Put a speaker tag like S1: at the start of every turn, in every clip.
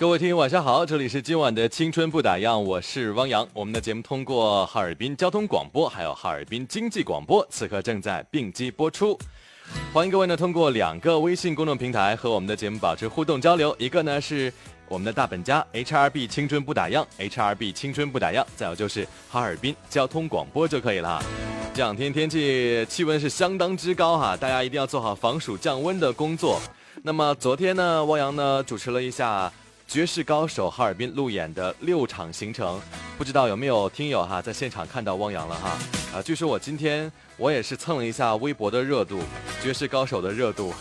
S1: 各位听友晚上好，这里是今晚的青春不打烊，我是汪洋。我们的节目通过哈尔滨交通广播，还有哈尔滨经济广播，此刻正在并机播出。欢迎各位呢通过两个微信公众平台和我们的节目保持互动交流，一个呢是我们的大本家 HRB 青春不打烊，HRB 青春不打烊，再有就是哈尔滨交通广播就可以了。这两天天气气温是相当之高哈，大家一定要做好防暑降温的工作。那么昨天呢，汪洋呢主持了一下。绝世高手哈尔滨路演的六场行程，不知道有没有听友哈在现场看到汪洋了哈？啊，据说我今天我也是蹭了一下微博的热度，绝世高手的热度。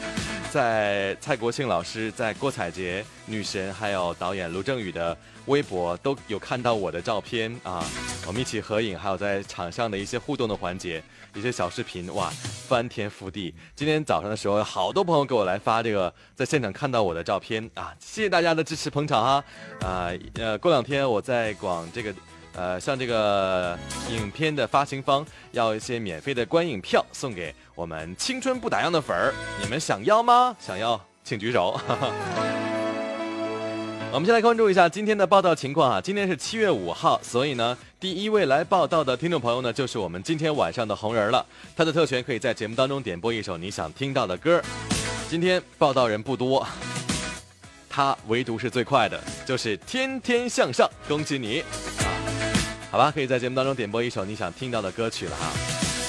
S1: 在蔡国庆老师、在郭采洁女神，还有导演卢正雨的微博都有看到我的照片啊，我们一起合影，还有在场上的一些互动的环节，一些小视频，哇，翻天覆地。今天早上的时候，好多朋友给我来发这个在现场看到我的照片啊，谢谢大家的支持捧场哈。啊，呃，过两天我在广这个。呃，像这个影片的发行方要一些免费的观影票送给我们青春不打烊的粉儿，你们想要吗？想要请举手。我们先来关注一下今天的报道情况啊，今天是七月五号，所以呢，第一位来报道的听众朋友呢，就是我们今天晚上的红人了。他的特权可以在节目当中点播一首你想听到的歌。今天报道人不多，他唯独是最快的，就是天天向上，恭喜你啊。好吧，可以在节目当中点播一首你想听到的歌曲了哈。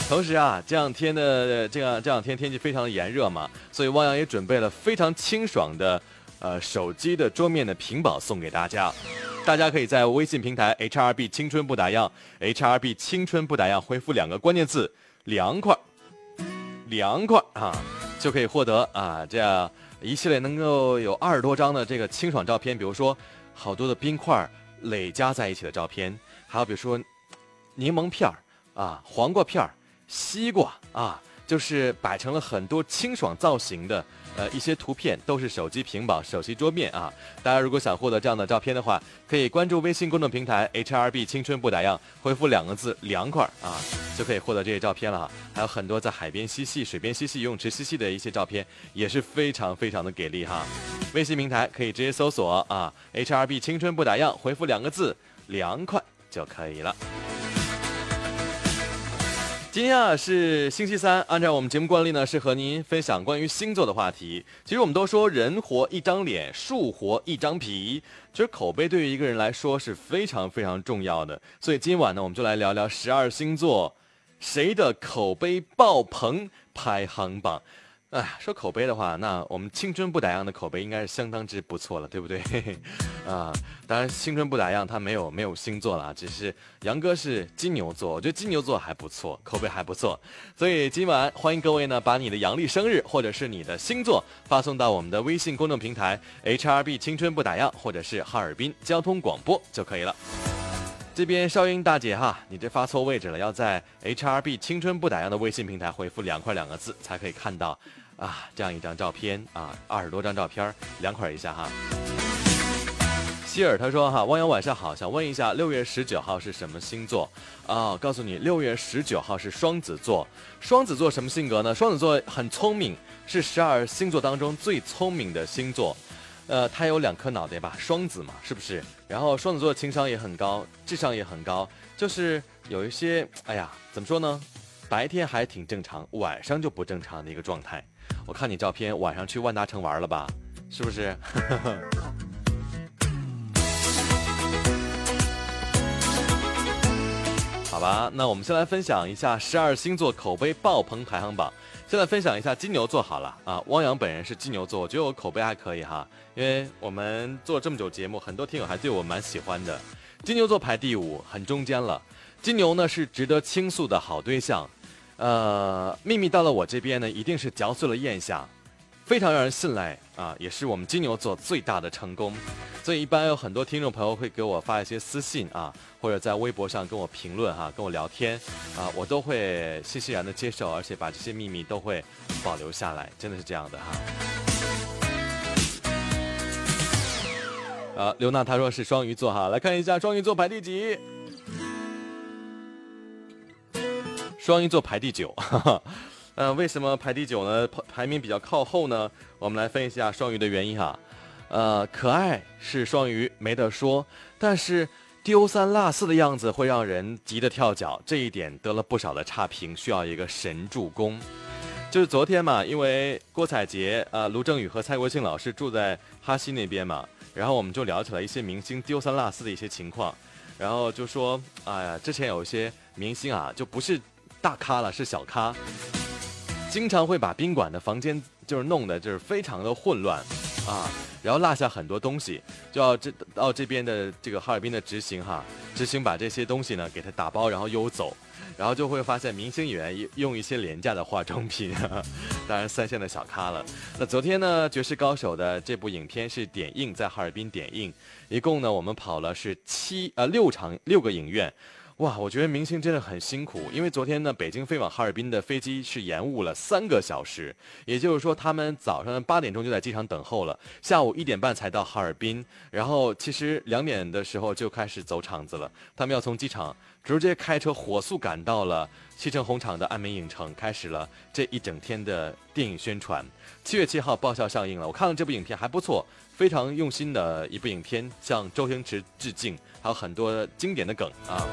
S1: 同时啊，这两天的这样这两天天气非常的炎热嘛，所以汪洋也准备了非常清爽的呃手机的桌面的屏保送给大家。大家可以在微信平台 HRB 青春不打烊，HRB 青春不打烊回复两个关键字“凉快”，凉快啊，就可以获得啊这样一系列能够有二十多张的这个清爽照片，比如说好多的冰块累加在一起的照片。还有比如说，柠檬片儿啊，黄瓜片儿，西瓜啊，就是摆成了很多清爽造型的呃一些图片，都是手机屏保、手机桌面啊。大家如果想获得这样的照片的话，可以关注微信公众平台 HRB 青春不打烊，回复两个字“凉快”啊，就可以获得这些照片了哈。还有很多在海边嬉戏、水边嬉戏、游泳池嬉戏的一些照片，也是非常非常的给力哈。微信平台可以直接搜索啊，HRB 青春不打烊，回复两个字“凉快”。就可以了。今天啊是星期三，按照我们节目惯例呢，是和您分享关于星座的话题。其实我们都说人活一张脸，树活一张皮，其实口碑对于一个人来说是非常非常重要的。所以今晚呢，我们就来聊聊十二星座谁的口碑爆棚排行榜。哎，说口碑的话，那我们青春不打烊的口碑应该是相当之不错了，对不对？啊，当然青春不打烊它没有没有星座了，只是杨哥是金牛座，我觉得金牛座还不错，口碑还不错。所以今晚欢迎各位呢，把你的阳历生日或者是你的星座发送到我们的微信公众平台 HRB 青春不打烊，或者是哈尔滨交通广播就可以了。这边少英大姐哈，你这发错位置了，要在 HRB 青春不打烊的微信平台回复“凉快”两个字，才可以看到啊这样一张照片啊，二十多张照片，凉快一下哈。希尔他说哈，汪洋晚上好，想问一下六月十九号是什么星座啊？告诉你，六月十九号是双子座。双子座什么性格呢？双子座很聪明，是十二星座当中最聪明的星座。呃，他有两颗脑袋吧，双子嘛，是不是？然后双子座情商也很高，智商也很高，就是有一些，哎呀，怎么说呢？白天还挺正常，晚上就不正常的一个状态。我看你照片，晚上去万达城玩了吧？是不是？好吧，那我们先来分享一下十二星座口碑爆棚排行榜。现在分享一下金牛座好了啊，汪洋本人是金牛座，我觉得我口碑还可以哈，因为我们做这么久节目，很多听友还对我蛮喜欢的。金牛座排第五，很中间了。金牛呢是值得倾诉的好对象，呃，秘密到了我这边呢，一定是嚼碎了咽下。非常让人信赖啊，也是我们金牛座最大的成功。所以一般有很多听众朋友会给我发一些私信啊，或者在微博上跟我评论哈，跟我聊天啊，我都会欣欣然的接受，而且把这些秘密都会保留下来，真的是这样的哈。啊，刘娜她说是双鱼座哈，来看一下双鱼座排第几？双鱼座排第九。哈哈。呃，为什么排第九呢？排名比较靠后呢？我们来分析一下双鱼的原因哈。呃，可爱是双鱼没得说，但是丢三落四的样子会让人急得跳脚，这一点得了不少的差评，需要一个神助攻。就是昨天嘛，因为郭采洁、呃卢正雨和蔡国庆老师住在哈西那边嘛，然后我们就聊起了一些明星丢三落四的一些情况，然后就说，哎呀，之前有一些明星啊，就不是大咖了，是小咖，经常会把宾馆的房间就是弄得就是非常的混乱，啊，然后落下很多东西，就要这到这边的这个哈尔滨的执行哈，执行把这些东西呢给他打包，然后邮走。然后就会发现明星演员用一些廉价的化妆品，当然三线的小咖了。那昨天呢，《绝世高手》的这部影片是点映在哈尔滨点映，一共呢我们跑了是七呃六场六个影院。哇，我觉得明星真的很辛苦，因为昨天呢，北京飞往哈尔滨的飞机是延误了三个小时，也就是说，他们早上八点钟就在机场等候了，下午一点半才到哈尔滨，然后其实两点的时候就开始走场子了，他们要从机场直接开车火速赶到了西城红场的安美影城，开始了这一整天的电影宣传。七月七号爆笑上映了，我看了这部影片还不错，非常用心的一部影片，向周星驰致敬。还有很多经典的梗啊！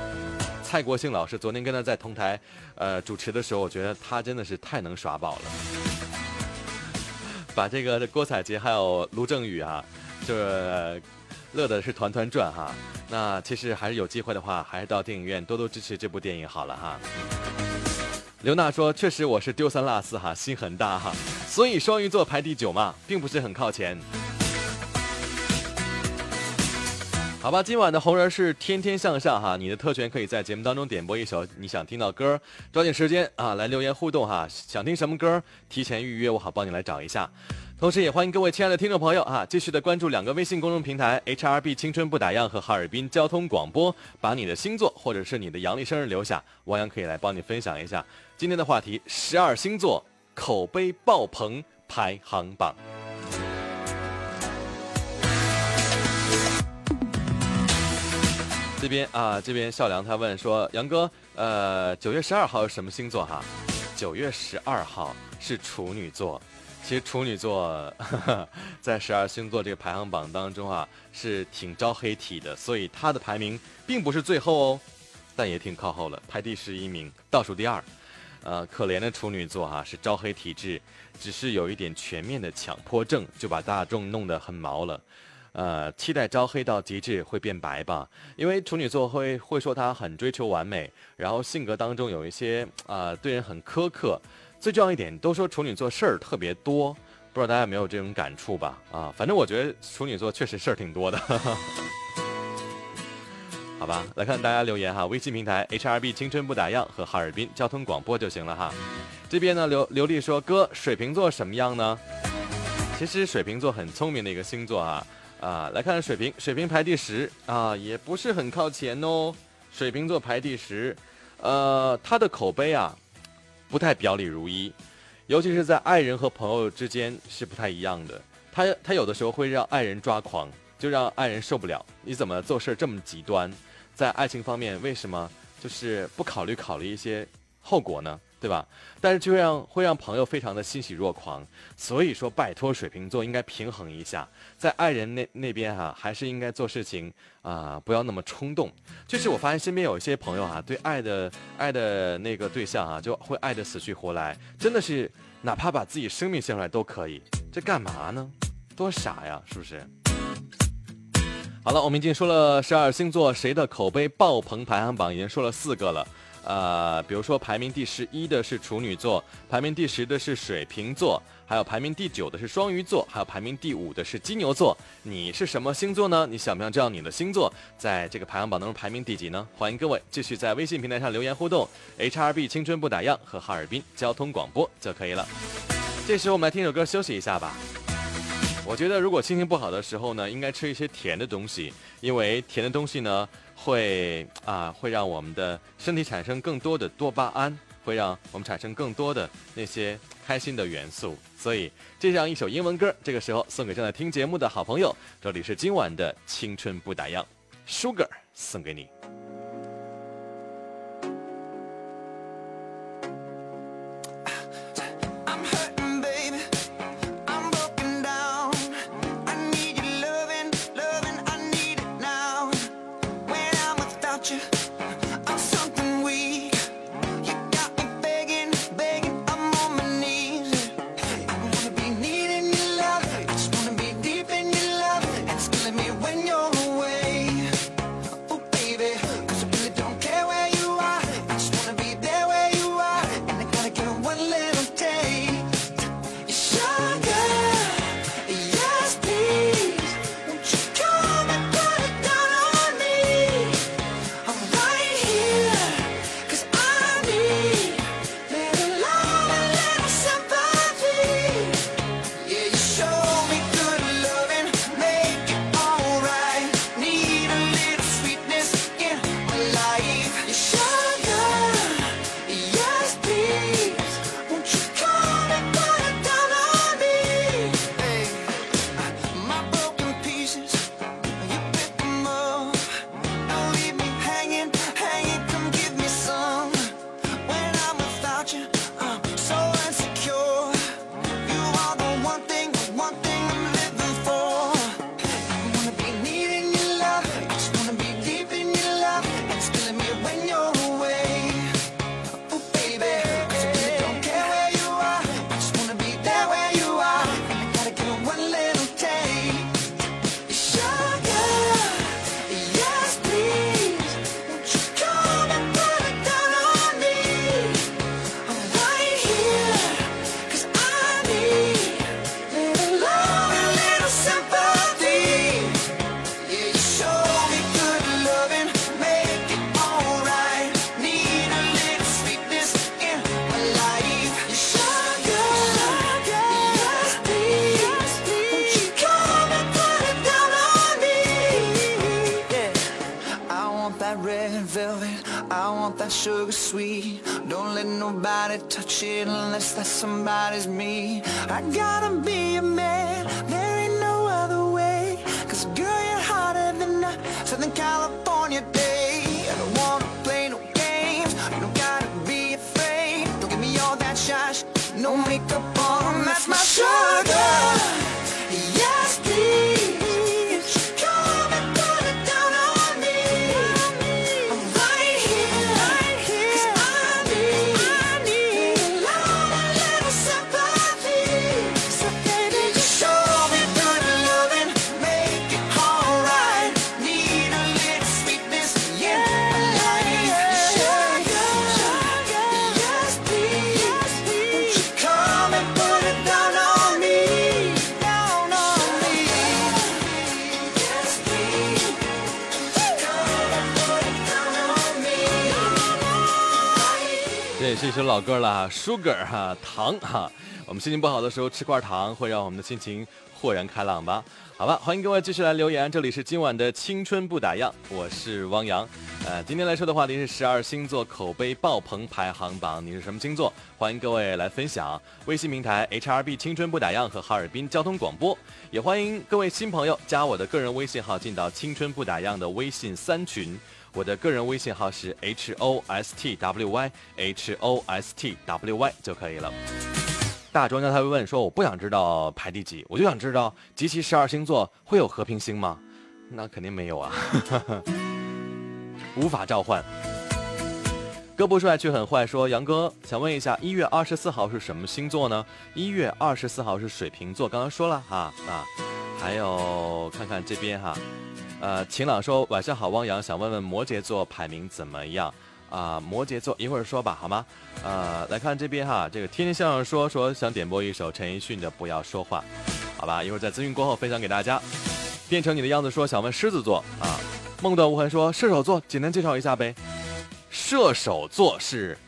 S1: 蔡国庆老师昨天跟他在同台，呃，主持的时候，我觉得他真的是太能耍宝了，把这个郭采洁还有卢正雨啊，就是乐的是团团转哈。那其实还是有机会的话，还是到电影院多多支持这部电影好了哈。刘娜说：“确实我是丢三落四哈，心很大哈，所以双鱼座排第九嘛，并不是很靠前。”好吧，今晚的红人是天天向上哈，你的特权可以在节目当中点播一首你想听到歌，抓紧时间啊来留言互动哈，想听什么歌提前预约我好帮你来找一下，同时也欢迎各位亲爱的听众朋友啊继续的关注两个微信公众平台 HRB 青春不打烊和哈尔滨交通广播，把你的星座或者是你的阳历生日留下，王洋可以来帮你分享一下今天的话题十二星座口碑爆棚排行榜。这边啊，这边笑良他问说：“杨哥，呃，九月十二号是什么星座哈？九月十二号是处女座。其实处女座 在十二星座这个排行榜当中啊，是挺招黑体的，所以他的排名并不是最后哦，但也挺靠后了，排第十一名，倒数第二。呃，可怜的处女座哈，是招黑体质，只是有一点全面的强迫症，就把大众弄得很毛了。”呃，期待招黑到极致会变白吧？因为处女座会会说他很追求完美，然后性格当中有一些啊对人很苛刻。最重要一点，都说处女座事儿特别多，不知道大家有没有这种感触吧？啊，反正我觉得处女座确实事儿挺多的。好吧，来看大家留言哈，微信平台 HRB 青春不打烊和哈尔滨交通广播就行了哈。这边呢，刘刘丽说哥，水瓶座什么样呢？其实水瓶座很聪明的一个星座啊。啊，来看看水瓶，水瓶排第十啊，也不是很靠前哦。水瓶座排第十，呃，他的口碑啊，不太表里如一，尤其是在爱人和朋友之间是不太一样的。他他有的时候会让爱人抓狂，就让爱人受不了。你怎么做事这么极端？在爱情方面，为什么就是不考虑考虑一些后果呢？对吧？但是就让会让朋友非常的欣喜若狂，所以说拜托水瓶座应该平衡一下，在爱人那那边哈，还是应该做事情啊，不要那么冲动。就是我发现身边有一些朋友啊，对爱的爱的那个对象啊，就会爱的死去活来，真的是哪怕把自己生命献出来都可以，这干嘛呢？多傻呀，是不是？好了，我们已经说了十二星座谁的口碑爆棚排行榜，已经说了四个了。呃，比如说排名第十一的是处女座，排名第十的是水瓶座，还有排名第九的是双鱼座，还有排名第五的是金牛座。你是什么星座呢？你想不想知道你的星座在这个排行榜当中排名第几呢？欢迎各位继续在微信平台上留言互动，HRB 青春不打烊和哈尔滨交通广播就可以了。这时候我们来听首歌休息一下吧。我觉得如果心情不好的时候呢，应该吃一些甜的东西，因为甜的东西呢。会啊，会让我们的身体产生更多的多巴胺，会让我们产生更多的那些开心的元素。所以，这样一首英文歌，这个时候送给正在听节目的好朋友。这里是今晚的青春不打烊，Sugar 送给你。
S2: Sugar sweet. Don't let nobody touch it unless that somebody's me. I gotta be a man, there ain't no other way. Cause girl, you're hotter than a Southern California day.
S1: 老歌了，Sugar 哈糖哈。我们心情不好的时候吃块糖，会让我们的心情豁然开朗吧？好吧，欢迎各位继续来留言，这里是今晚的青春不打烊，我是汪洋。呃，今天来说的话题是十二星座口碑爆棚排行榜，你是什么星座？欢迎各位来分享。微信平台 HRB 青春不打烊和哈尔滨交通广播，也欢迎各位新朋友加我的个人微信号进到青春不打烊的微信三群。我的个人微信号是 h o s t w y h o s t w y 就可以了。大庄家他会问说：“我不想知道排第几，我就想知道集齐十二星座会有和平星吗？”那肯定没有啊，无法召唤。哥不帅却很坏说：“杨哥想问一下，一月二十四号是什么星座呢？一月二十四号是水瓶座，刚刚说了哈啊。还有看看这边哈，呃，晴朗说晚上好，汪洋想问问摩羯座排名怎么样啊？摩羯座一会儿说吧，好吗？呃，来看这边哈，这个天天向上说说想点播一首陈奕迅的《不要说话》，好吧？一会儿在资讯过后分享给大家。变成你的样子说想问狮子座啊，梦断无痕说射手座，简单介绍一下呗。射手座是，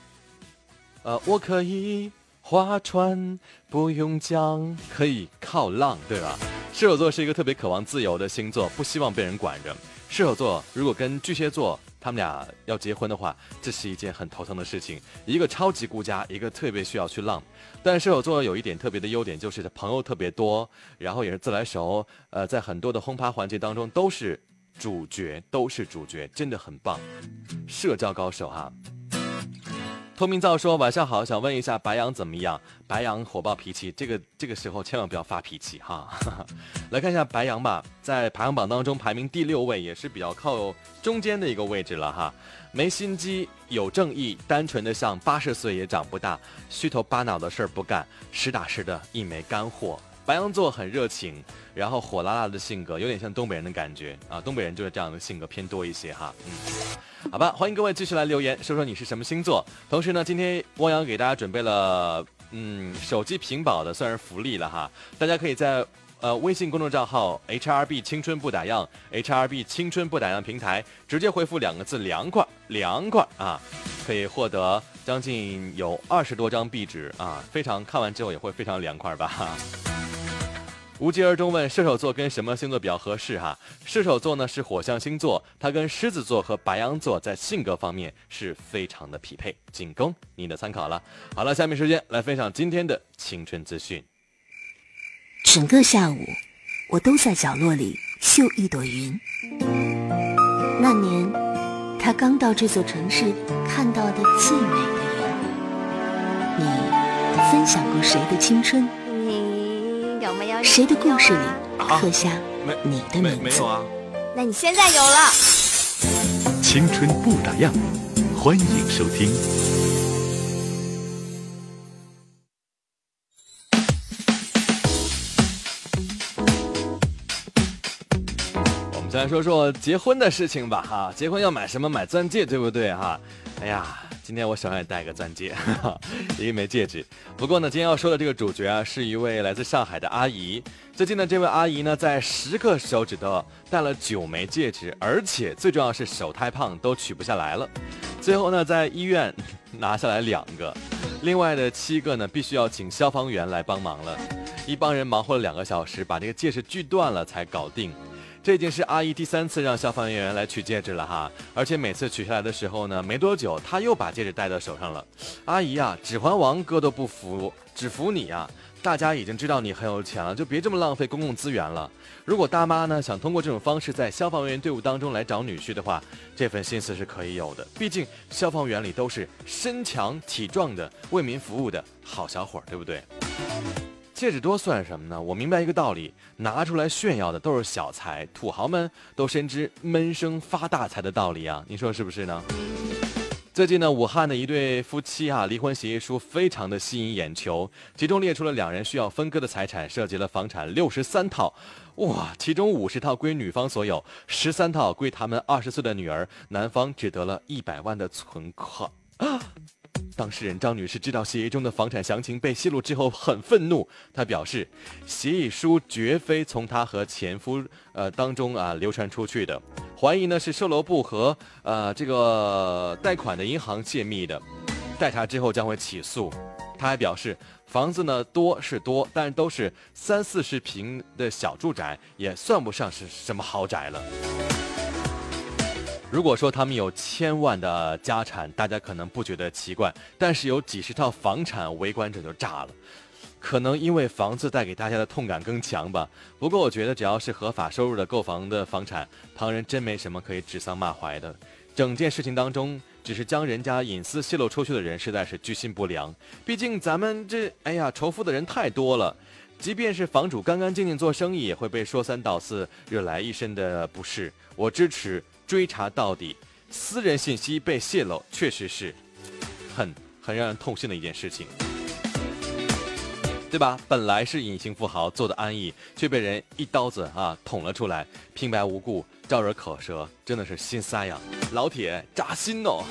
S1: 呃，我可以划船，不用桨，可以靠浪，对吧？射手座是一个特别渴望自由的星座，不希望被人管着。射手座如果跟巨蟹座他们俩要结婚的话，这是一件很头疼的事情。一个超级顾家，一个特别需要去浪。但射手座有一点特别的优点，就是朋友特别多，然后也是自来熟。呃，在很多的轰趴环节当中都是主角，都是主角，真的很棒，社交高手哈。透明皂说：“晚上好，想问一下白羊怎么样？白羊火爆脾气，这个这个时候千万不要发脾气哈。来看一下白羊吧，在排行榜当中排名第六位，也是比较靠中间的一个位置了哈。没心机，有正义，单纯的像八十岁也长不大，虚头巴脑的事儿不干，实打实的一枚干货。白羊座很热情，然后火辣辣的性格，有点像东北人的感觉啊。东北人就是这样的性格偏多一些哈，嗯。”好吧，欢迎各位继续来留言，说说你是什么星座。同时呢，今天汪洋给大家准备了，嗯，手机屏保的算是福利了哈。大家可以在呃微信公众账号 HRB 青春不打烊，HRB 青春不打烊平台直接回复两个字“凉快”，凉快啊，可以获得将近有二十多张壁纸啊，非常看完之后也会非常凉快吧。无疾而终问射手座跟什么星座比较合适哈？射手座呢是火象星座，它跟狮子座和白羊座在性格方面是非常的匹配，仅供你的参考了。好了，下面时间来分享今天的青春资讯。
S3: 整个下午，我都在角落里绣一朵云。那年，他刚到这座城市看到的最美的云。你分享过谁的青春？
S4: 你有没有
S3: 谁的故事里刻下
S1: 没
S3: 你的名字？
S1: 啊？
S4: 那你现在有了。
S5: 青春不打烊，欢迎收听。
S1: 我们先来说说结婚的事情吧哈。结婚要买什么？买钻戒，对不对哈？哎呀。今天我手上也戴个钻戒，一枚戒指。不过呢，今天要说的这个主角啊，是一位来自上海的阿姨。最近呢，这位阿姨呢，在十个手指头戴了九枚戒指，而且最重要是手太胖，都取不下来了。最后呢，在医院 拿下来两个，另外的七个呢，必须要请消防员来帮忙了。一帮人忙活了两个小时，把这个戒指锯断了才搞定。这已经是阿姨第三次让消防员来取戒指了哈，而且每次取下来的时候呢，没多久她又把戒指戴到手上了。阿姨呀，指环王哥都不服，只服你呀！大家已经知道你很有钱了，就别这么浪费公共资源了。如果大妈呢想通过这种方式在消防员队伍当中来找女婿的话，这份心思是可以有的。毕竟消防员里都是身强体壮的、为民服务的好小伙，对不对？戒指多算什么呢？我明白一个道理，拿出来炫耀的都是小财，土豪们都深知闷声发大财的道理啊！你说是不是呢？最近呢，武汉的一对夫妻啊，离婚协议书非常的吸引眼球，其中列出了两人需要分割的财产，涉及了房产六十三套，哇，其中五十套归女方所有，十三套归他们二十岁的女儿，男方只得了一百万的存款。当事人张女士知道协议中的房产详情被泄露之后，很愤怒。她表示，协议书绝非从她和前夫呃当中啊流传出去的，怀疑呢是售楼部和呃这个贷款的银行泄密的。调查之后将会起诉。她还表示，房子呢多是多，但都是三四十平的小住宅，也算不上是什么豪宅了。如果说他们有千万的家产，大家可能不觉得奇怪；但是有几十套房产，围观者就炸了。可能因为房子带给大家的痛感更强吧。不过我觉得，只要是合法收入的购房的房产，旁人真没什么可以指桑骂槐的。整件事情当中，只是将人家隐私泄露出去的人，实在是居心不良。毕竟咱们这，哎呀，仇富的人太多了。即便是房主干干净净做生意，也会被说三道四，惹来一身的不适。我支持。追查到底，私人信息被泄露，确实是很很让人痛心的一件事情，对吧？本来是隐形富豪做的安逸，却被人一刀子啊捅了出来，平白无故招惹口舌，真的是心塞呀！老铁，扎心哦！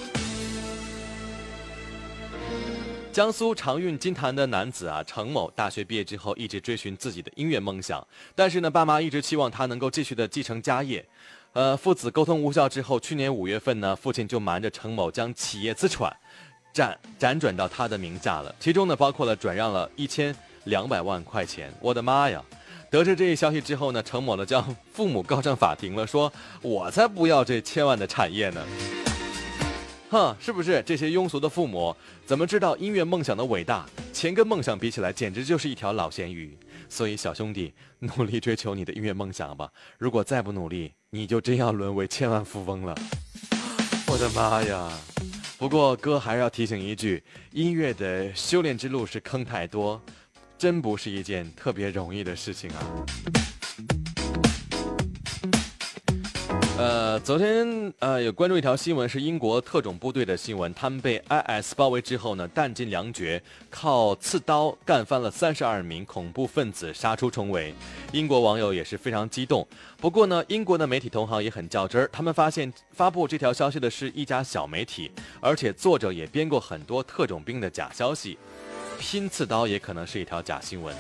S1: 江苏常运金坛的男子啊，程某，大学毕业之后一直追寻自己的音乐梦想，但是呢，爸妈一直期望他能够继续的继承家业。呃，父子沟通无效之后，去年五月份呢，父亲就瞒着程某将企业资产辗辗转到他的名下了，其中呢包括了转让了一千两百万块钱。我的妈呀！得知这一消息之后呢，程某呢将父母告上法庭了，说我才不要这千万的产业呢！哼，是不是这些庸俗的父母怎么知道音乐梦想的伟大？钱跟梦想比起来，简直就是一条老咸鱼。所以小兄弟，努力追求你的音乐梦想吧！如果再不努力，你就真要沦为千万富翁了，我的妈呀！不过哥还是要提醒一句，音乐的修炼之路是坑太多，真不是一件特别容易的事情啊。呃，昨天呃有关注一条新闻，是英国特种部队的新闻，他们被 IS 包围之后呢，弹尽粮绝，靠刺刀干翻了三十二名恐怖分子，杀出重围。英国网友也是非常激动。不过呢，英国的媒体同行也很较真儿，他们发现发布这条消息的是一家小媒体，而且作者也编过很多特种兵的假消息，拼刺刀也可能是一条假新闻。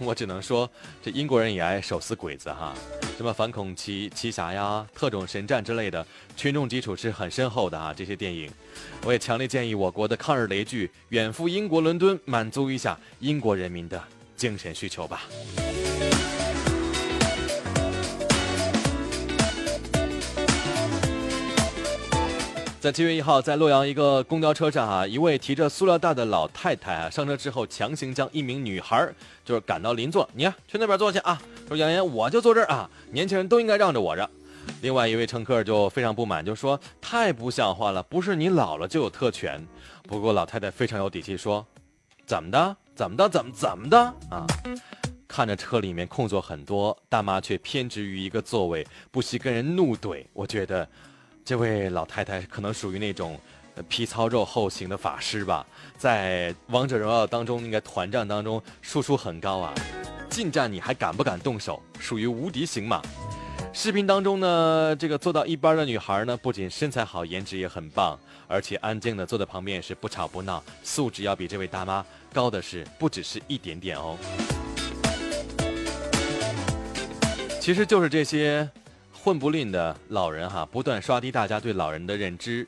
S1: 我只能说，这英国人也爱手撕鬼子哈，什么反恐奇奇侠呀、特种神战之类的，群众基础是很深厚的啊。这些电影，我也强烈建议我国的抗日雷剧远赴英国伦敦，满足一下英国人民的精神需求吧。在七月一号，在洛阳一个公交车上啊，一位提着塑料袋的老太太啊，上车之后强行将一名女孩就是赶到邻座，你看去那边坐去啊。说杨洋，我就坐这儿啊，年轻人都应该让着我着。另外一位乘客就非常不满，就说太不像话了，不是你老了就有特权。不过老太太非常有底气说，怎么的？怎么的？怎么怎么的？啊？看着车里面空座很多，大妈却偏执于一个座位，不惜跟人怒怼。我觉得。这位老太太可能属于那种皮糙肉厚型的法师吧，在王者荣耀当中，应该团战当中输出很高啊。近战你还敢不敢动手？属于无敌型嘛。视频当中呢，这个坐到一边的女孩呢，不仅身材好，颜值也很棒，而且安静的坐在旁边也，是不吵不闹，素质要比这位大妈高的是不只是一点点哦。其实就是这些。混不吝的老人哈，不断刷低大家对老人的认知，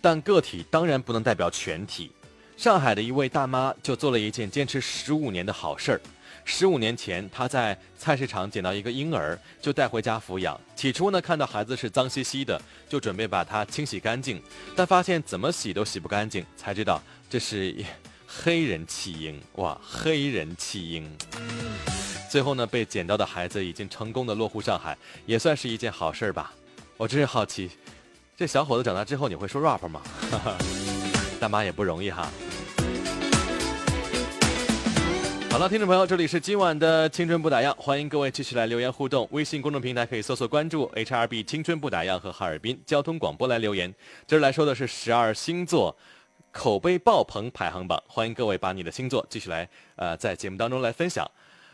S1: 但个体当然不能代表全体。上海的一位大妈就做了一件坚持十五年的好事儿，十五年前她在菜市场捡到一个婴儿，就带回家抚养。起初呢，看到孩子是脏兮兮的，就准备把它清洗干净，但发现怎么洗都洗不干净，才知道这是 黑人弃婴。哇，黑人弃婴！最后呢，被捡到的孩子已经成功的落户上海，也算是一件好事吧。我真是好奇，这小伙子长大之后你会说 rap 吗？大妈也不容易哈。好了，听众朋友，这里是今晚的青春不打烊，欢迎各位继续来留言互动。微信公众平台可以搜索关注 HRB 青春不打烊和哈尔滨交通广播来留言。今儿来说的是十二星座口碑爆棚排行榜，欢迎各位把你的星座继续来呃在节目当中来分享。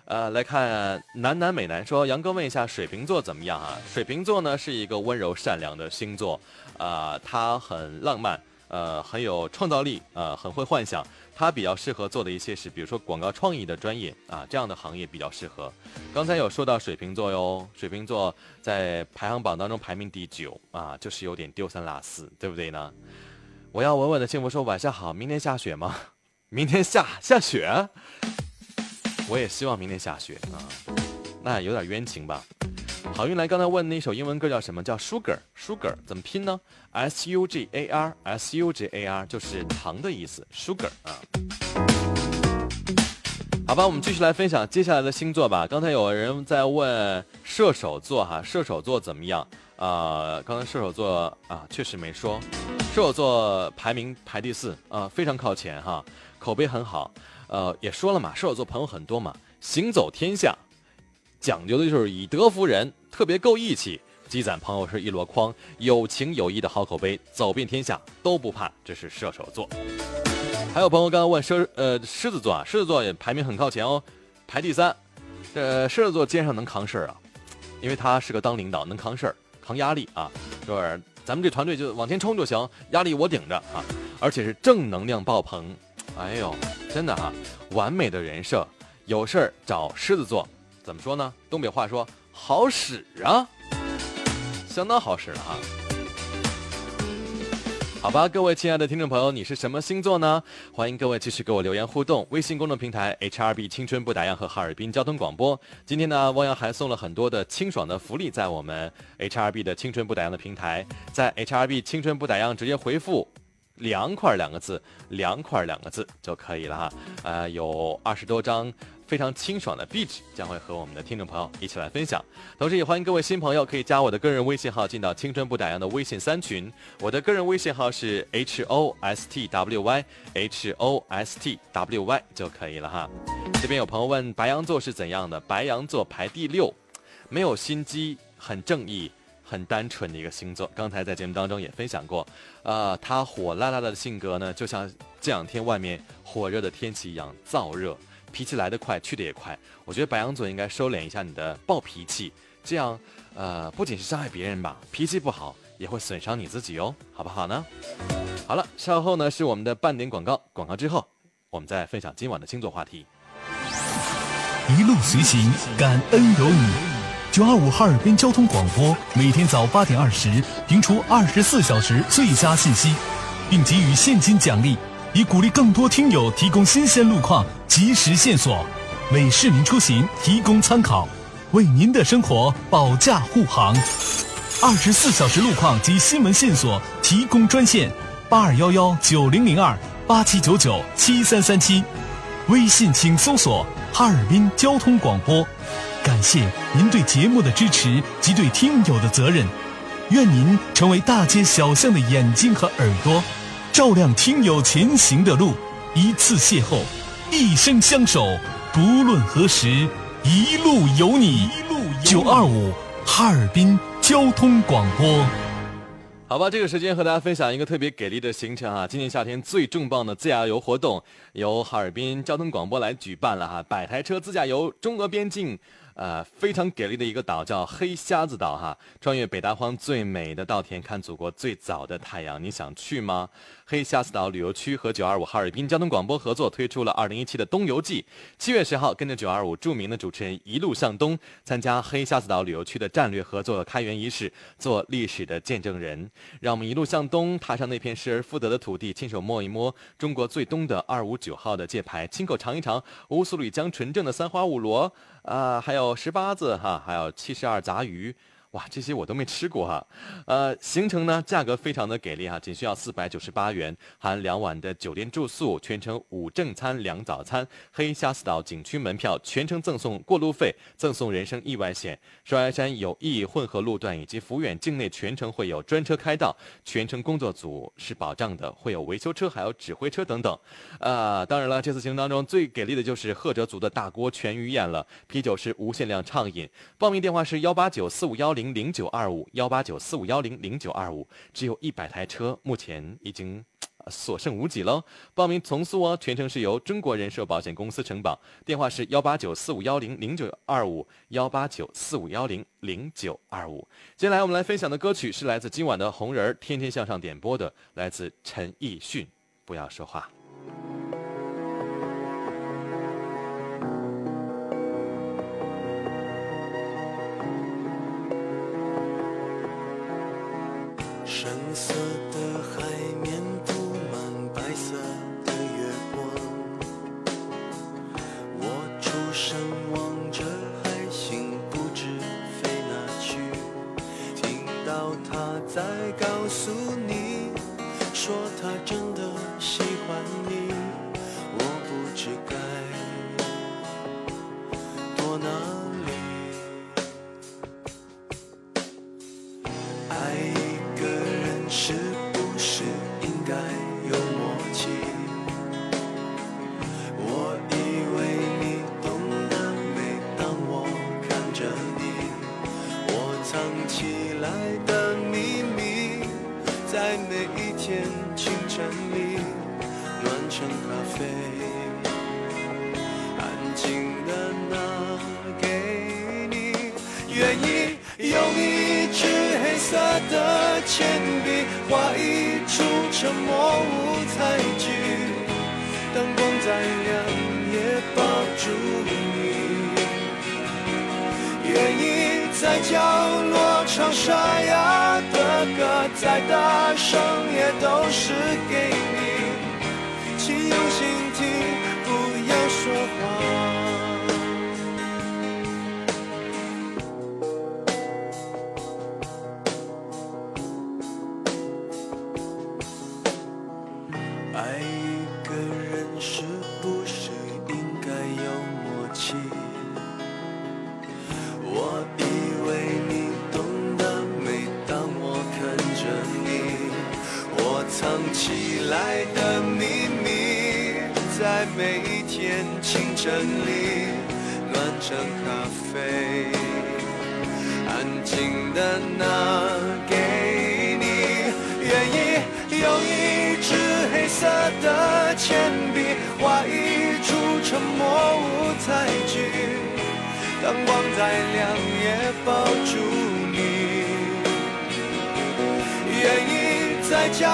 S1: 呃，来看南南美男说，杨哥问一下水瓶座怎么样啊？水瓶座呢是一个温柔善良的星座，啊，他很浪漫，呃，很有创造力，呃，很会幻想。他比较适合做的一些是，比如说广告创意的专业啊，这样的行业比较适合。刚才有说到水瓶座哟，水瓶座在排行榜当中排名第九啊，就是有点丢三落四，对不对呢？我要稳稳的幸福说晚上好，明天下雪吗？明天下下雪？我也希望明天下雪啊，那有点冤情吧。好运来刚才问那首英文歌叫什么？叫 Sugar，Sugar 怎么拼呢？S U G A R，S U G A R 就是糖的意思，Sugar 啊。好吧，我们继续来分享接下来的星座吧。刚才有人在问射手座哈，射手座怎么样？啊，刚才射手座啊，确实没说，射手座排名排第四啊，非常靠前哈，口碑很好。呃，也说了嘛，射手座朋友很多嘛，行走天下，讲究的就是以德服人，特别够义气，积攒朋友是一箩筐，有情有义的好口碑，走遍天下都不怕。这是射手座。还有朋友刚刚问射呃狮子座啊，狮子座也排名很靠前哦，排第三。这狮子座肩上能扛事儿啊，因为他是个当领导，能扛事儿，扛压力啊，就是咱们这团队就往前冲就行，压力我顶着啊，而且是正能量爆棚。哎呦，真的哈，完美的人设，有事儿找狮子座，怎么说呢？东北话说好使啊，相当好使了哈。好吧，各位亲爱的听众朋友，你是什么星座呢？欢迎各位继续给我留言互动。微信公众平台 HRB 青春不打烊和哈尔滨交通广播。今天呢，汪洋还送了很多的清爽的福利在我们 HRB 的青春不打烊的平台，在 HRB 青春不打烊直接回复。凉快两个字，凉快两个字就可以了哈。呃，有二十多张非常清爽的壁纸，将会和我们的听众朋友一起来分享。同时也欢迎各位新朋友可以加我的个人微信号，进到青春不打烊的微信三群。我的个人微信号是 h o s t w y h o s t w y 就可以了哈。这边有朋友问白羊座是怎样的？白羊座排第六，没有心机，很正义。很单纯的一个星座，刚才在节目当中也分享过，呃，他火辣辣的性格呢，就像这两天外面火热的天气一样燥热，脾气来得快，去得也快。我觉得白羊座应该收敛一下你的暴脾气，这样，呃，不仅是伤害别人吧，脾气不好也会损伤你自己哦，好不好呢？好了，稍后呢是我们的半点广告，广告之后，我们再分享今晚的星座话题。
S6: 一路随行，感恩有你。九二五哈尔滨交通广播每天早八点二十评出二十四小时最佳信息，并给予现金奖励，以鼓励更多听友提供新鲜路况、及时线索，为市民出行提供参考，为您的生活保驾护航。二十四小时路况及新闻线索提供专线：八二幺幺九零零二八七九九七三三七，微信请搜索哈尔滨交通广播。感谢您对节目的支持及对听友的责任，愿您成为大街小巷的眼睛和耳朵，照亮听友前行的路。一次邂逅，一生相守，不论何时，一路有你。一路九二五哈尔滨交通广播。
S1: 好吧，这个时间和大家分享一个特别给力的行程啊！今年夏天最重磅的自驾游活动由哈尔滨交通广播来举办了哈，百台车自驾游中俄边境。呃，非常给力的一个岛叫黑瞎子岛哈，穿越北大荒最美的稻田，看祖国最早的太阳，你想去吗？黑瞎子岛旅游区和九二五哈尔滨交通广播合作推出了二零一七的冬游季，七月十号跟着九二五著名的主持人一路向东，参加黑瞎子岛旅游区的战略合作开园仪式，做历史的见证人。让我们一路向东，踏上那片失而复得的土地，亲手摸一摸中国最东的二五九号的界牌，亲口尝一尝乌苏里江纯正的三花五螺，啊，还有十八字哈，还有七十二杂鱼。哇，这些我都没吃过哈，呃，行程呢价格非常的给力哈，仅需要四百九十八元，含两晚的酒店住宿，全程五正餐两早餐，黑瞎子岛景区门票，全程赠送过路费，赠送人身意外险，双崖山有意混合路段以及抚远境内全程会有专车开道，全程工作组是保障的，会有维修车，还有指挥车等等。啊，当然了，这次行程当中最给力的就是赫哲族的大锅全鱼宴了，啤酒是无限量畅饮，报名电话是幺八九四五幺。零零九二五幺八九四五幺零零九二五，只有一百台车，目前已经所剩无几喽。报名从速哦，全程是由中国人寿保险公司承保。电话是幺八九四五幺零零九二五幺八九四五幺零零九二五。接下来我们来分享的歌曲是来自今晚的红人天天向上点播的，来自陈奕迅。不要说话。
S7: 再大声也都是给你，整理暖成咖啡安静的拿给你愿意用一支黑色的铅笔画一出沉默舞台剧灯光再亮也抱住你。愿意在角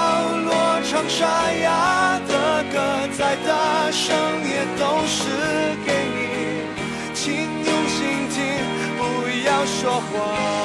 S7: 落唱沙哑的歌再大声也都是说谎。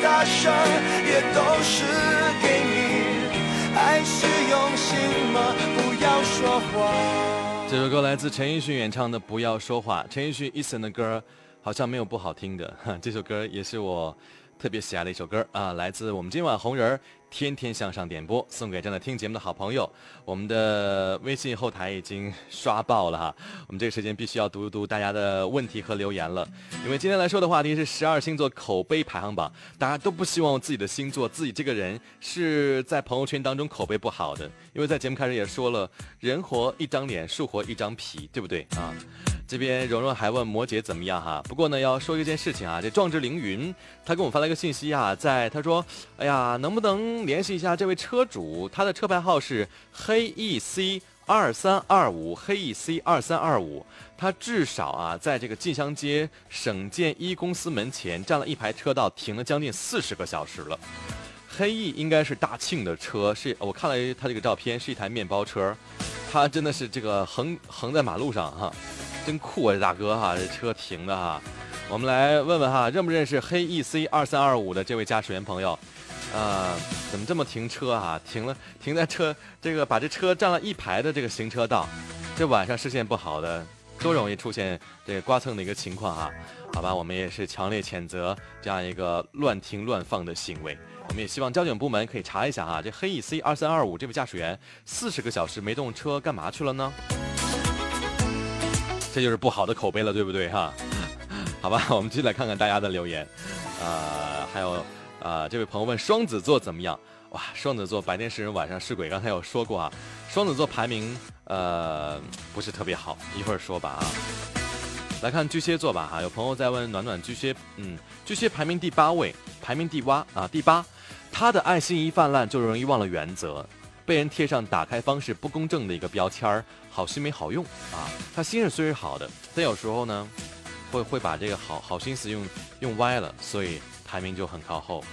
S7: 大声也都是给你。爱是用心吗？不要说话。
S1: 这首歌来自陈奕迅演唱的《不要说话》。陈奕迅 Eason 的歌好像没有不好听的，这首歌也是我特别喜爱的一首歌啊，来自我们今晚红人天天向上点播，送给正在听节目的好朋友。我们的微信后台已经刷爆了哈，我们这个时间必须要读一读大家的问题和留言了，因为今天来说的话题是十二星座口碑排行榜，大家都不希望自己的星座、自己这个人是在朋友圈当中口碑不好的，因为在节目开始也说了，人活一张脸，树活一张皮，对不对啊？这边蓉蓉还问摩羯怎么样哈？不过呢，要说一件事情啊，这壮志凌云他给我发了一个信息啊，在他说，哎呀，能不能联系一下这位车主？他的车牌号是黑 E C 二三二五，黑 E C 二三二五。他至少啊，在这个晋香街省建一公司门前占了一排车道，停了将近四十个小时了。黑 E 应该是大庆的车，是我看了他这个照片，是一台面包车，他真的是这个横横在马路上哈。真酷啊，这大哥哈，这车停的哈，我们来问问哈，认不认识黑 E C 二三二五的这位驾驶员朋友？啊，怎么这么停车啊？停了，停在车这个把这车占了一排的这个行车道，这晚上视线不好的，多容易出现这个刮蹭的一个情况啊。好吧，我们也是强烈谴责这样一个乱停乱放的行为。我们也希望交警部门可以查一下啊，这黑 E C 二三二五这位驾驶员四十个小时没动车干嘛去了呢？这就是不好的口碑了，对不对哈？好吧，我们继续来看看大家的留言。呃，还有啊，这位朋友问双子座怎么样？哇，双子座白天是人，晚上是鬼。刚才有说过啊，双子座排名呃不是特别好，一会儿说吧啊。来看巨蟹座吧哈，有朋友在问暖暖巨蟹，嗯，巨蟹排名第八位，排名第八啊第八，他的爱心一泛滥就容易忘了原则。被人贴上打开方式不公正的一个标签儿，好心没好用啊！他心是虽是好的，但有时候呢，会会把这个好好心思用用歪了，所以排名就很靠后。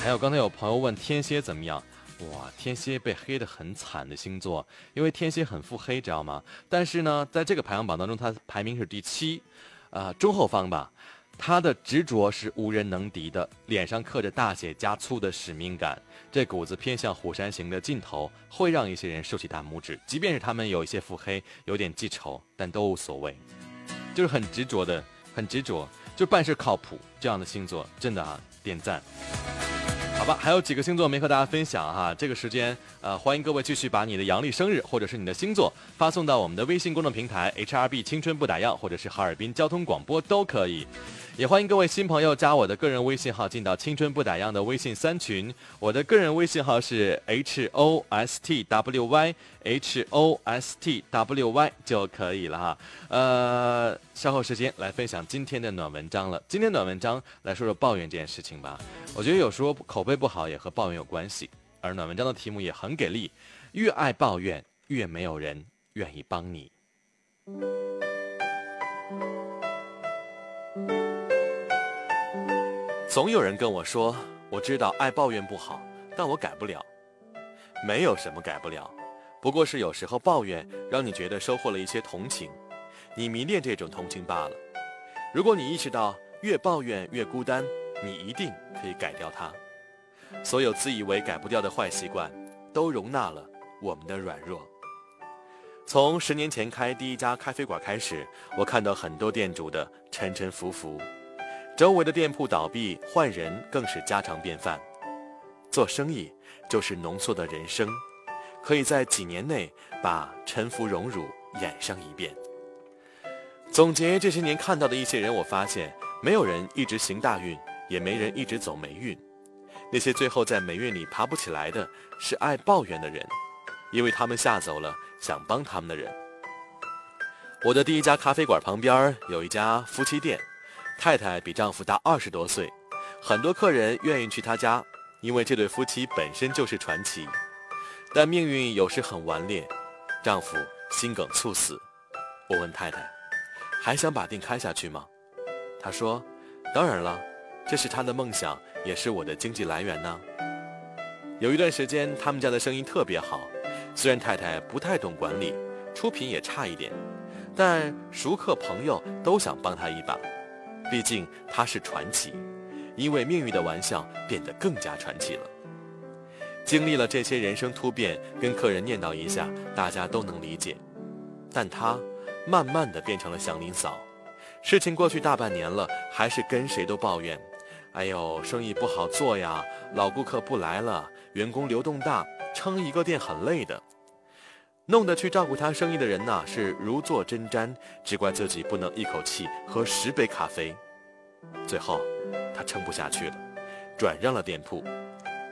S1: 还有刚才有朋友问天蝎怎么样？哇，天蝎被黑的很惨的星座，因为天蝎很腹黑，知道吗？但是呢，在这个排行榜当中，它排名是第七，啊，中后方吧。他的执着是无人能敌的，脸上刻着大写加粗的使命感，这股子偏向虎山行的劲头，会让一些人竖起大拇指。即便是他们有一些腹黑，有点记仇，但都无所谓，就是很执着的，很执着，就办事靠谱。这样的星座，真的啊，点赞。好吧，还有几个星座没和大家分享哈，这个时间呃，欢迎各位继续把你的阳历生日或者是你的星座发送到我们的微信公众平台 HRB 青春不打烊，或者是哈尔滨交通广播都可以。也欢迎各位新朋友加我的个人微信号，进到青春不打烊的微信三群。我的个人微信号是 H O S T W Y H O S T W Y 就可以了哈。呃，稍后时间来分享今天的暖文章了。今天暖文章来说说抱怨这件事情吧。我觉得有时候口碑不好也和抱怨有关系，而暖文章的题目也很给力，越爱抱怨越没有人愿意帮你。总有人跟我说，我知道爱抱怨不好，但我改不了。没有什么改不了，不过是有时候抱怨让你觉得收获了一些同情，你迷恋这种同情罢了。如果你意识到越抱怨越孤单，你一定可以改掉它。所有自以为改不掉的坏习惯，都容纳了我们的软弱。从十年前开第一家咖啡馆开始，我看到很多店主的沉沉浮浮。周围的店铺倒闭换人更是家常便饭，做生意就是浓缩的人生，可以在几年内把沉浮荣辱演上一遍。总结这些年看到的一些人，我发现没有人一直行大运，也没人一直走霉运。那些最后在霉运里爬不起来的，是爱抱怨的人，因为他们吓走了想帮他们的人。我的第一家咖啡馆旁边有一家夫妻店。太太比丈夫大二十多岁，很多客人愿意去他家，因为这对夫妻本身就是传奇。但命运有时很顽劣，丈夫心梗猝死。我问太太，还想把店开下去吗？她说，当然了，这是他的梦想，也是我的经济来源呢。有一段时间，他们家的生意特别好，虽然太太不太懂管理，出品也差一点，但熟客朋友都想帮他一把，毕竟他是传奇。因为命运的玩笑，变得更加传奇了。经历了这些人生突变，跟客人念叨一下，大家都能理解。但他慢慢的变成了祥林嫂。事情过去大半年了，还是跟谁都抱怨：“哎呦，生意不好做呀，老顾客不来了，员工流动大，撑一个店很累的。”弄得去照顾他生意的人呐，是如坐针毡，只怪自己不能一口气喝十杯咖啡。最后。她撑不下去了，转让了店铺，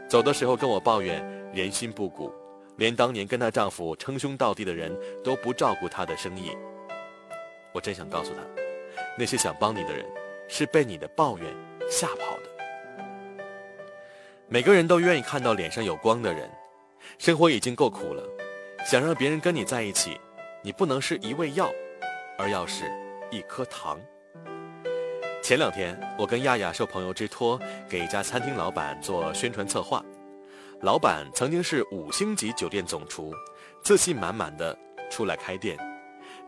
S1: 走的时候跟我抱怨人心不古，连当年跟她丈夫称兄道弟的人都不照顾她的生意。我真想告诉她，那些想帮你的人，是被你的抱怨吓跑的。每个人都愿意看到脸上有光的人，生活已经够苦了，想让别人跟你在一起，你不能是一味药，而要是一颗糖。前两天，我跟亚亚受朋友之托，给一家餐厅老板做宣传策划。老板曾经是五星级酒店总厨，自信满满的出来开店，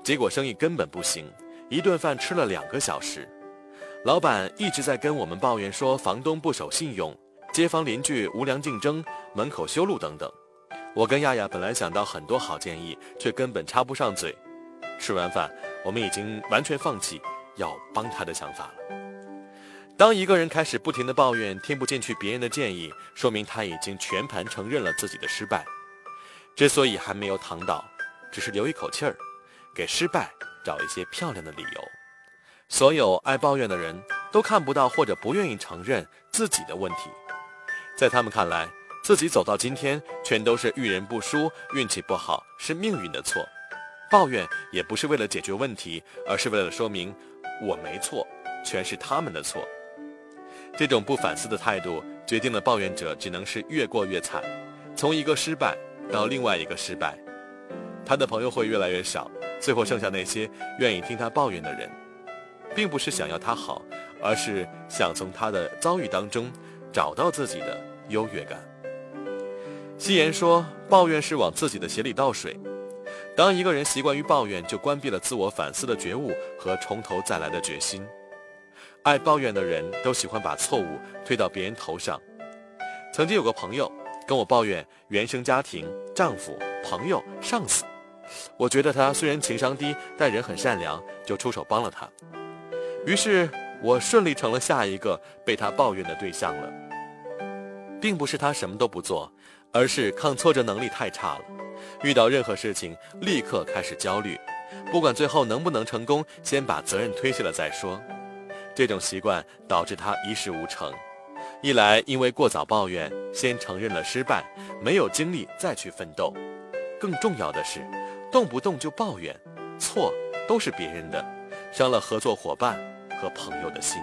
S1: 结果生意根本不行，一顿饭吃了两个小时。老板一直在跟我们抱怨说房东不守信用，街坊邻居无良竞争，门口修路等等。我跟亚亚本来想到很多好建议，却根本插不上嘴。吃完饭，我们已经完全放弃。要帮他的想法了。当一个人开始不停的抱怨，听不进去别人的建议，说明他已经全盘承认了自己的失败。之所以还没有躺倒，只是留一口气儿，给失败找一些漂亮的理由。所有爱抱怨的人都看不到或者不愿意承认自己的问题，在他们看来，自己走到今天全都是遇人不淑，运气不好，是命运的错。抱怨也不是为了解决问题，而是为了说明。我没错，全是他们的错。这种不反思的态度，决定了抱怨者只能是越过越惨，从一个失败到另外一个失败。他的朋友会越来越少，最后剩下那些愿意听他抱怨的人，并不是想要他好，而是想从他的遭遇当中找到自己的优越感。戏言说，抱怨是往自己的鞋里倒水。当一个人习惯于抱怨，就关闭了自我反思的觉悟和从头再来的决心。爱抱怨的人都喜欢把错误推到别人头上。曾经有个朋友跟我抱怨原生家庭、丈夫、朋友、上司，我觉得他虽然情商低，但人很善良，就出手帮了他。于是我顺利成了下一个被他抱怨的对象了。并不是他什么都不做，而是抗挫折能力太差了。遇到任何事情，立刻开始焦虑，不管最后能不能成功，先把责任推卸了再说。这种习惯导致他一事无成。一来因为过早抱怨，先承认了失败，没有精力再去奋斗；更重要的是，动不动就抱怨，错都是别人的，伤了合作伙伴和朋友的心。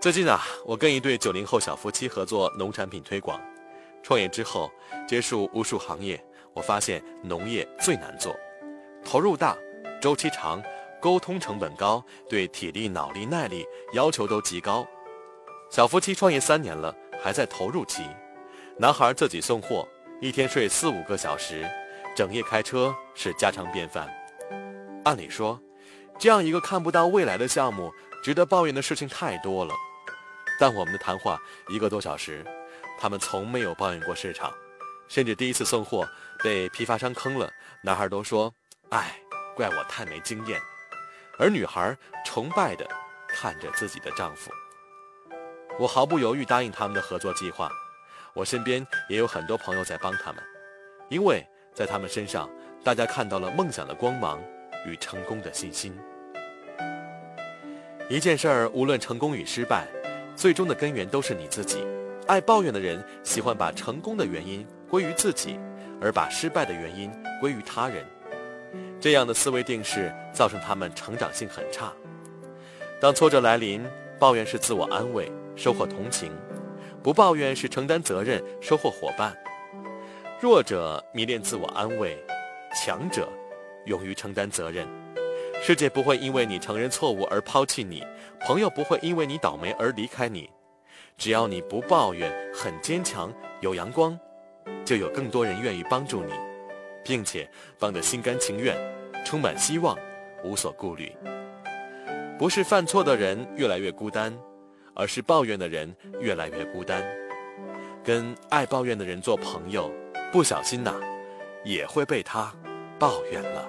S1: 最近啊，我跟一对九零后小夫妻合作农产品推广。创业之后，接触无数行业，我发现农业最难做，投入大，周期长，沟通成本高，对体力、脑力、耐力要求都极高。小夫妻创业三年了，还在投入期。男孩自己送货，一天睡四五个小时，整夜开车是家常便饭。按理说，这样一个看不到未来的项目，值得抱怨的事情太多了。但我们的谈话一个多小时。他们从没有抱怨过市场，甚至第一次送货被批发商坑了，男孩都说：“哎，怪我太没经验。”而女孩崇拜地看着自己的丈夫。我毫不犹豫答应他们的合作计划。我身边也有很多朋友在帮他们，因为在他们身上，大家看到了梦想的光芒与成功的信心。一件事儿，无论成功与失败，最终的根源都是你自己。爱抱怨的人喜欢把成功的原因归于自己，而把失败的原因归于他人。这样的思维定式造成他们成长性很差。当挫折来临，抱怨是自我安慰，收获同情；不抱怨是承担责任，收获伙伴。弱者迷恋自我安慰，强者勇于承担责任。世界不会因为你承认错误而抛弃你，朋友不会因为你倒霉而离开你。只要你不抱怨，很坚强，有阳光，就有更多人愿意帮助你，并且帮得心甘情愿，充满希望，无所顾虑。不是犯错的人越来越孤单，而是抱怨的人越来越孤单。跟爱抱怨的人做朋友，不小心呐，也会被他抱怨了。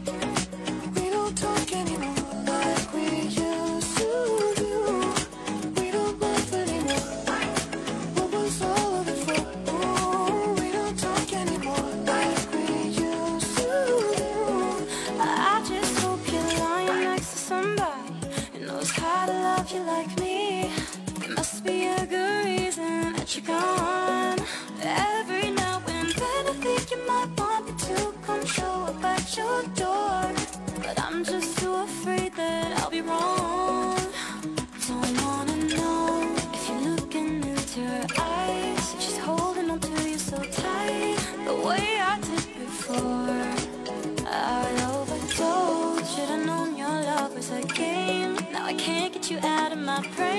S8: my.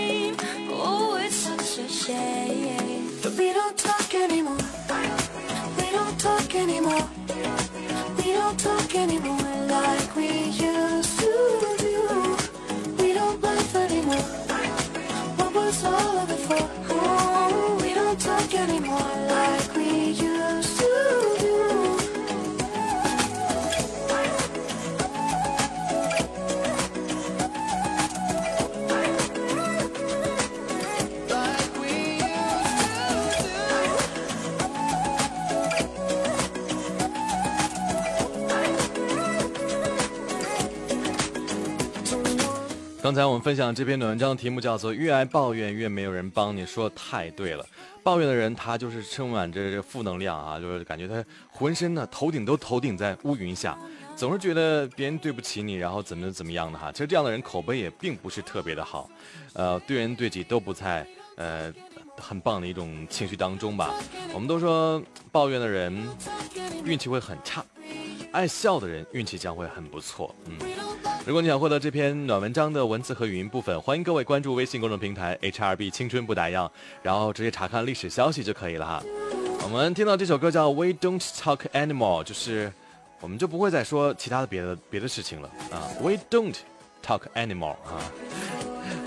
S1: 刚才我们分享这篇文章的题目叫做“越爱抱怨越没有人帮你”，说的太对了。抱怨的人他就是充满着这负能量啊，就是感觉他浑身呢头顶都头顶在乌云下，总是觉得别人对不起你，然后怎么怎么样的哈。其实这样的人口碑也并不是特别的好，呃，对人对己都不在呃很棒的一种情绪当中吧。我们都说抱怨的人运气会很差，爱笑的人运气将会很不错。嗯。如果你想获得这篇暖文章的文字和语音部分，欢迎各位关注微信公众平台 HRB 青春不打烊，然后直接查看历史消息就可以了哈。我们听到这首歌叫《We Don't Talk Anymore》，就是我们就不会再说其他的别的别的事情了啊。We don't talk anymore 啊。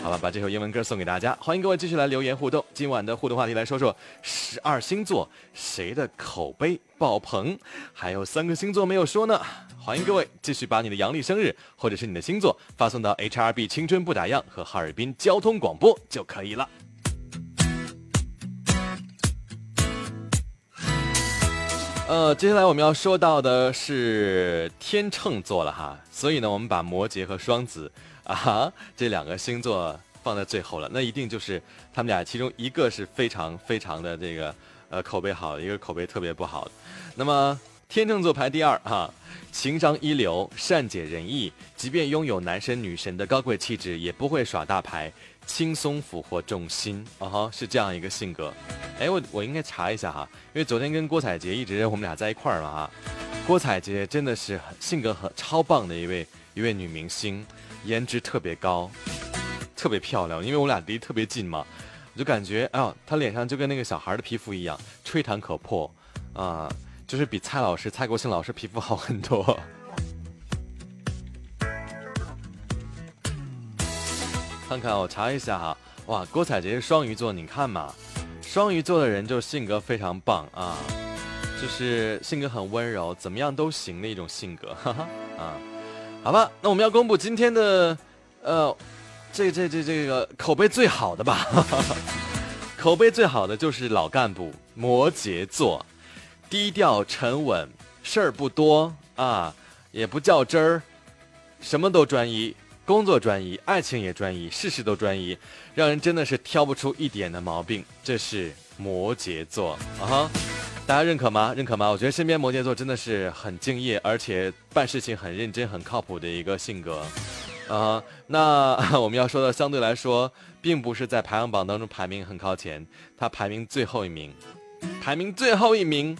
S1: 好了，把这首英文歌送给大家，欢迎各位继续来留言互动。今晚的互动话题来说说十二星座谁的口碑爆棚，还有三个星座没有说呢。欢迎各位继续把你的阳历生日或者是你的星座发送到 HRB 青春不打烊和哈尔滨交通广播就可以了。呃，接下来我们要说到的是天秤座了哈，所以呢，我们把摩羯和双子 啊这两个星座放在最后了，那一定就是他们俩其中一个是非常非常的这个呃口碑好，一个口碑特别不好的。那么天秤座排第二哈，情商一流，善解人意，即便拥有男神女神的高贵气质，也不会耍大牌，轻松俘获众心。哦哈，是这样一个性格。哎，我我应该查一下哈，因为昨天跟郭采洁一直我们俩在一块儿嘛哈。郭采洁真的是性格很超棒的一位一位女明星，颜值特别高，特别漂亮。因为我俩离特别近嘛，我就感觉哎呦，她脸上就跟那个小孩的皮肤一样，吹弹可破。啊，就是比蔡老师、蔡国庆老师皮肤好很多。看看我查一下哈，哇，郭采洁是双鱼座，你看嘛，双鱼座的人就性格非常棒啊，就是性格很温柔，怎么样都行的一种性格，哈哈啊，好吧，那我们要公布今天的，呃，这这这这个口碑最好的吧，口碑最好的就是老干部摩羯座，低调沉稳，事儿不多啊，也不较真儿，什么都专一。工作专一，爱情也专一，事事都专一，让人真的是挑不出一点的毛病。这是摩羯座啊哈，大家认可吗？认可吗？我觉得身边摩羯座真的是很敬业，而且办事情很认真、很靠谱的一个性格啊。那 我们要说的相对来说，并不是在排行榜当中排名很靠前，他排名最后一名，排名最后一名，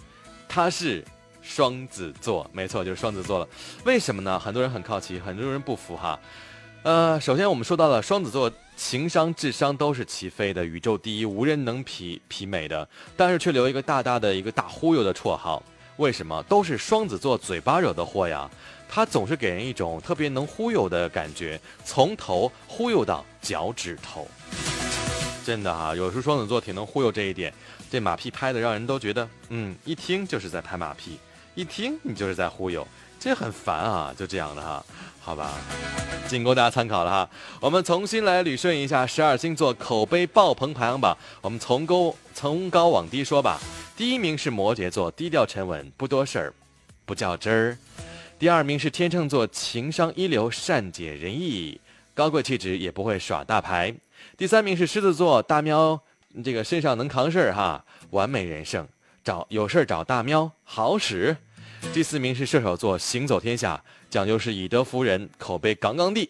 S1: 他是双子座，没错，就是双子座了。为什么呢？很多人很好奇，很多人不服哈。呃，首先我们说到了双子座，情商、智商都是齐飞的，宇宙第一，无人能匹媲美的，但是却留一个大大的一个大忽悠的绰号。为什么？都是双子座嘴巴惹的祸呀！他总是给人一种特别能忽悠的感觉，从头忽悠到脚趾头。真的哈，有时候双子座挺能忽悠这一点，这马屁拍的让人都觉得，嗯，一听就是在拍马屁，一听你就是在忽悠，这很烦啊，就这样的哈。好吧，仅供大家参考了哈。我们重新来捋顺一下十二星座口碑爆棚排行榜。我们从高从高往低说吧。第一名是摩羯座，低调沉稳，不多事儿，不较真儿。第二名是天秤座，情商一流，善解人意，高贵气质，也不会耍大牌。第三名是狮子座，大喵这个身上能扛事儿哈，完美人生，找有事儿找大喵，好使。第四名是射手座，行走天下。讲究是以德服人，口碑杠杠的。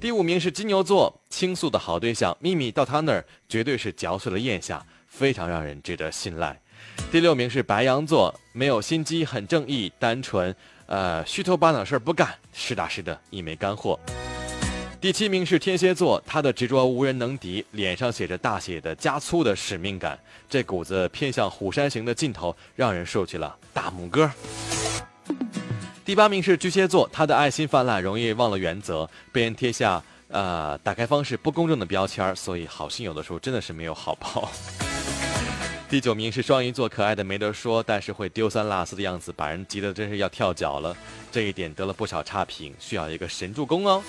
S1: 第五名是金牛座，倾诉的好对象，秘密到他那儿绝对是嚼碎了咽下，非常让人值得信赖。第六名是白羊座，没有心机，很正义，单纯，呃，虚头巴脑事儿不干，实打实的一枚干货。第七名是天蝎座，他的执着无人能敌，脸上写着大写的加粗的使命感，这股子偏向虎山行的劲头，让人竖起了大拇哥。第八名是巨蟹座，他的爱心泛滥，容易忘了原则，被人贴下呃打开方式不公正的标签所以好心有的时候真的是没有好报。第九名是双鱼座，可爱的没得说，但是会丢三落四的样子，把人急得真是要跳脚了，这一点得了不少差评，需要一个神助攻哦。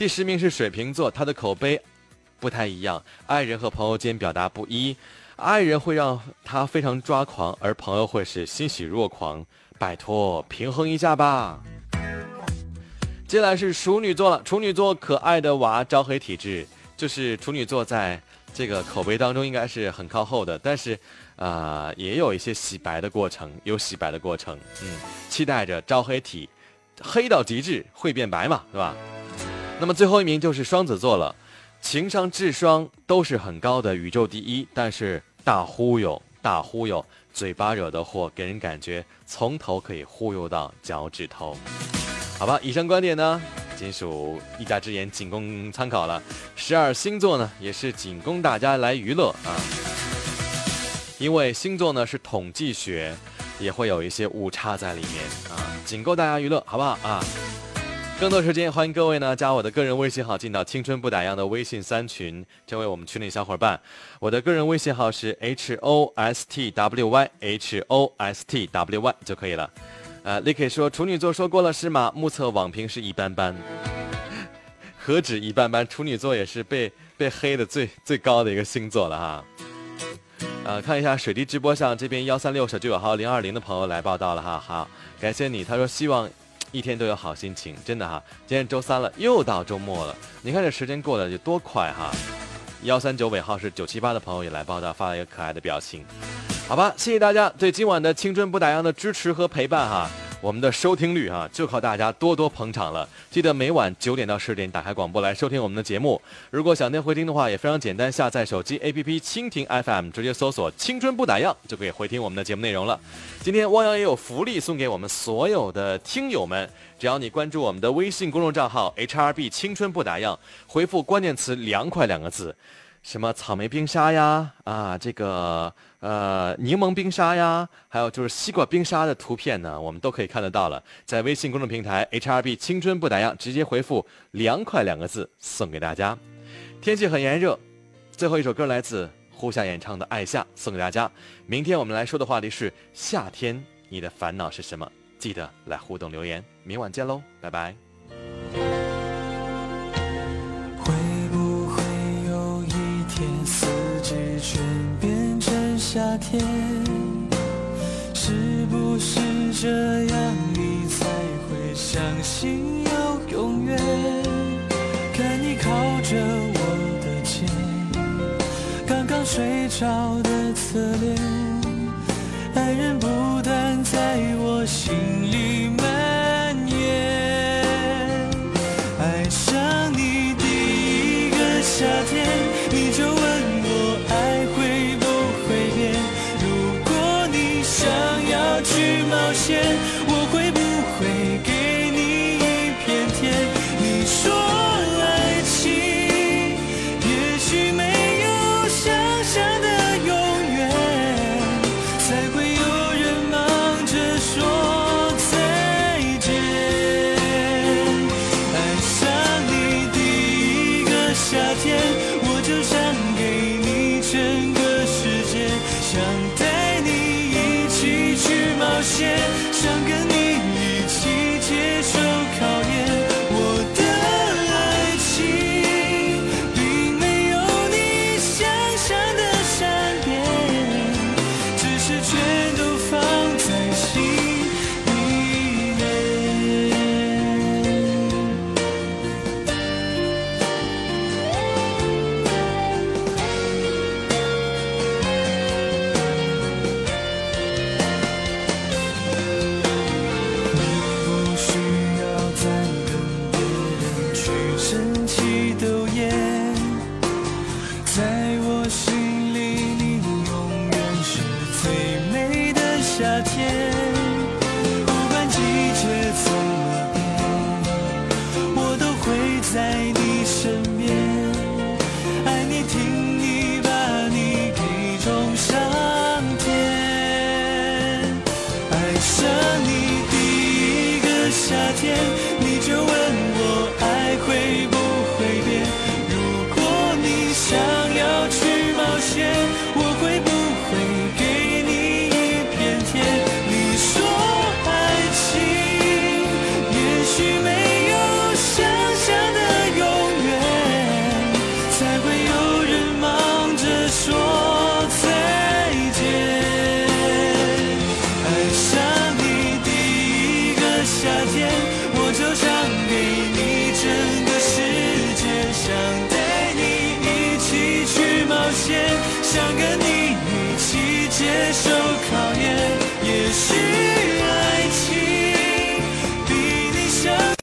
S1: 第十名是水瓶座，他的口碑不太一样，爱人和朋友间表达不一，爱人会让他非常抓狂，而朋友会是欣喜若狂。拜托，平衡一下吧。接下来是处女座了，处女座可爱的娃，招黑体质，就是处女座在这个口碑当中应该是很靠后的，但是，啊，也有一些洗白的过程，有洗白的过程，嗯，期待着招黑体，黑到极致会变白嘛，是吧？那么最后一名就是双子座了，情商、智商都是很高的，宇宙第一，但是大忽悠，大忽悠。嘴巴惹的祸，给人感觉从头可以忽悠到脚趾头。好吧，以上观点呢，仅属一家之言，仅供参考了。十二星座呢，也是仅供大家来娱乐啊。因为星座呢是统计学，也会有一些误差在里面啊，仅供大家娱乐，好不好啊？更多时间，欢迎各位呢加我的个人微信号，进到青春不打烊的微信三群，成为我们群里小伙伴。我的个人微信号是 h o s t w y h o s t w y 就可以了。呃 l i k y 说处女座说过了是吗？目测网评是一般般，何止一般般？处女座也是被被黑的最最高的一个星座了哈。呃，看一下水滴直播上这边幺三六手九九号零二零的朋友来报道了哈，好，感谢你。他说希望。一天都有好心情，真的哈！今天周三了，又到周末了。你看这时间过得有多快哈！幺三九尾号是九七八的朋友也来报道，发了一个可爱的表情。好吧，谢谢大家对今晚的青春不打烊的支持和陪伴哈。我们的收听率啊，就靠大家多多捧场了。记得每晚九点到十点打开广播来收听我们的节目。如果想听回听的话，也非常简单，下载手机 APP 蜻蜓 FM，直接搜索“青春不打烊”就可以回听我们的节目内容了。今天汪洋也有福利送给我们所有的听友们，只要你关注我们的微信公众账号 HRB 青春不打烊，回复关键词“凉快”两个字。什么草莓冰沙呀，啊，这个呃柠檬冰沙呀，还有就是西瓜冰沙的图片呢，我们都可以看得到了。在微信公众平台 HRB 青春不打烊，直接回复“凉快”两个字送给大家。天气很炎热，最后一首歌来自呼夏演唱的《爱夏》，送给大家。明天我们来说的话题是夏天，你的烦恼是什么？记得来互动留言。明晚见喽，拜拜。
S7: 全变成夏天？是不是这样你才会相信有永远？看你靠着我的肩，刚刚睡着的侧脸，